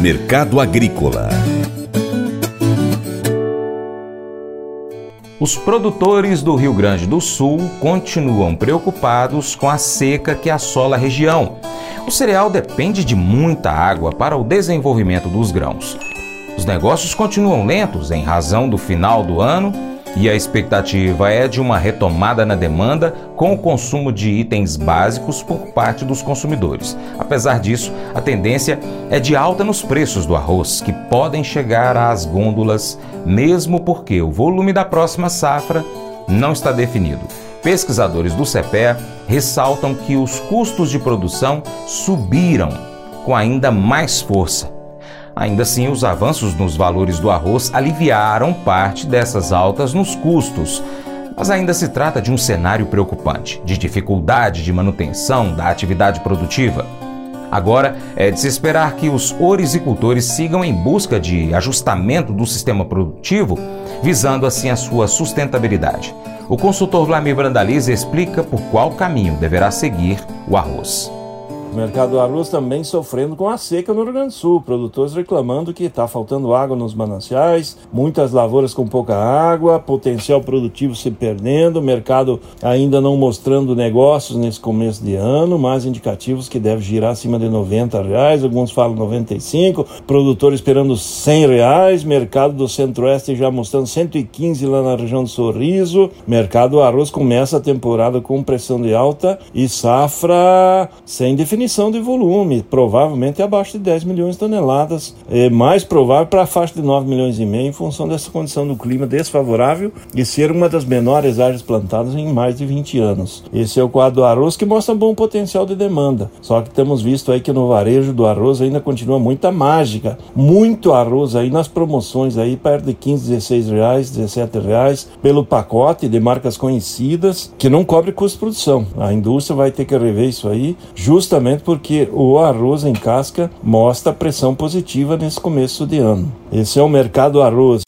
Mercado Agrícola Os produtores do Rio Grande do Sul continuam preocupados com a seca que assola a região. O cereal depende de muita água para o desenvolvimento dos grãos. Os negócios continuam lentos em razão do final do ano e a expectativa é de uma retomada na demanda com o consumo de itens básicos por parte dos consumidores. Apesar disso, a tendência é de alta nos preços do arroz, que podem chegar às gôndolas, mesmo porque o volume da próxima safra não está definido. Pesquisadores do CEPE ressaltam que os custos de produção subiram com ainda mais força Ainda assim, os avanços nos valores do arroz aliviaram parte dessas altas nos custos. Mas ainda se trata de um cenário preocupante, de dificuldade de manutenção da atividade produtiva. Agora é de se esperar que os orizicultores sigam em busca de ajustamento do sistema produtivo, visando assim a sua sustentabilidade. O consultor Vlamir Brandalize explica por qual caminho deverá seguir o arroz. O mercado do arroz também sofrendo com a seca no Rio Grande do Sul, produtores reclamando que está faltando água nos mananciais, muitas lavouras com pouca água, potencial produtivo se perdendo, mercado ainda não mostrando negócios nesse começo de ano, mais indicativos que deve girar acima de 90 reais, alguns falam 95, produtor esperando 100 reais, mercado do Centro-Oeste já mostrando 115 lá na região do Sorriso, mercado do arroz começa a temporada com pressão de alta e safra sem definição definição de volume, provavelmente abaixo de 10 milhões de toneladas, é mais provável para a faixa de 9 milhões e meio em função dessa condição do clima desfavorável e ser uma das menores áreas plantadas em mais de 20 anos. Esse é o quadro do arroz que mostra bom potencial de demanda. Só que temos visto aí que no varejo do arroz ainda continua muita mágica, muito arroz aí nas promoções aí perto de 15, 16 reais, 17 reais pelo pacote de marcas conhecidas que não cobre custo de produção. A indústria vai ter que rever isso aí justamente justamente porque o arroz em casca mostra pressão positiva nesse começo de ano. Esse é o mercado arroz.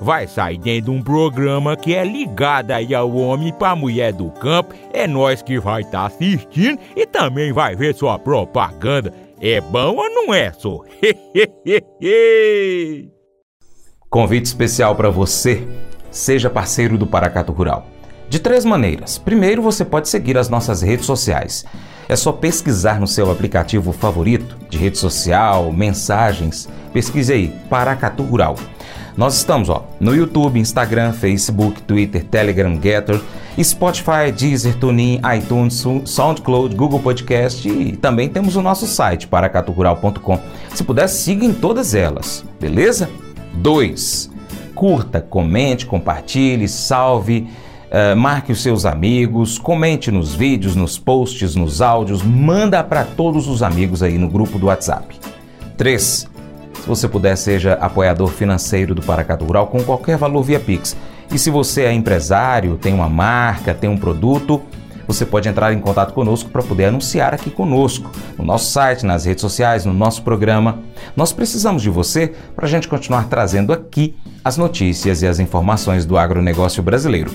vai sair dentro de um programa que é ligado aí ao homem para mulher do campo. É nós que vai estar tá assistindo e também vai ver sua propaganda. É bom ou não é, só? Convite especial para você. Seja parceiro do Paracato Rural. De três maneiras. Primeiro, você pode seguir as nossas redes sociais. É só pesquisar no seu aplicativo favorito de rede social, mensagens. Pesquise aí, Paracatu Rural. Nós estamos ó, no YouTube, Instagram, Facebook, Twitter, Telegram, Getter, Spotify, Deezer, TuneIn, iTunes, SoundCloud, Google Podcast e também temos o nosso site, paracaturural.com. Se puder, siga em todas elas, beleza? 2. Curta, comente, compartilhe, salve Uh, marque os seus amigos, comente nos vídeos, nos posts, nos áudios, manda para todos os amigos aí no grupo do WhatsApp. 3. Se você puder, seja apoiador financeiro do Paracatu Rural com qualquer valor via Pix. E se você é empresário, tem uma marca, tem um produto, você pode entrar em contato conosco para poder anunciar aqui conosco, no nosso site, nas redes sociais, no nosso programa. Nós precisamos de você para a gente continuar trazendo aqui as notícias e as informações do agronegócio brasileiro.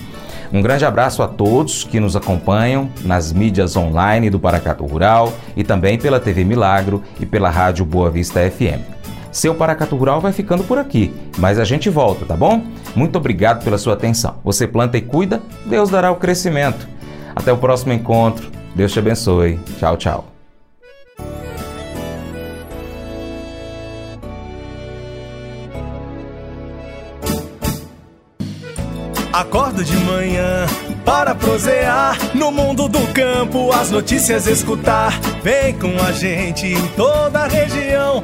Um grande abraço a todos que nos acompanham nas mídias online do Paracatu Rural e também pela TV Milagro e pela Rádio Boa Vista FM. Seu Paracatu Rural vai ficando por aqui, mas a gente volta, tá bom? Muito obrigado pela sua atenção. Você planta e cuida, Deus dará o crescimento. Até o próximo encontro. Deus te abençoe. Tchau, tchau. Acordo de manhã para prosear no mundo do campo, as notícias escutar. Vem com a gente em toda a região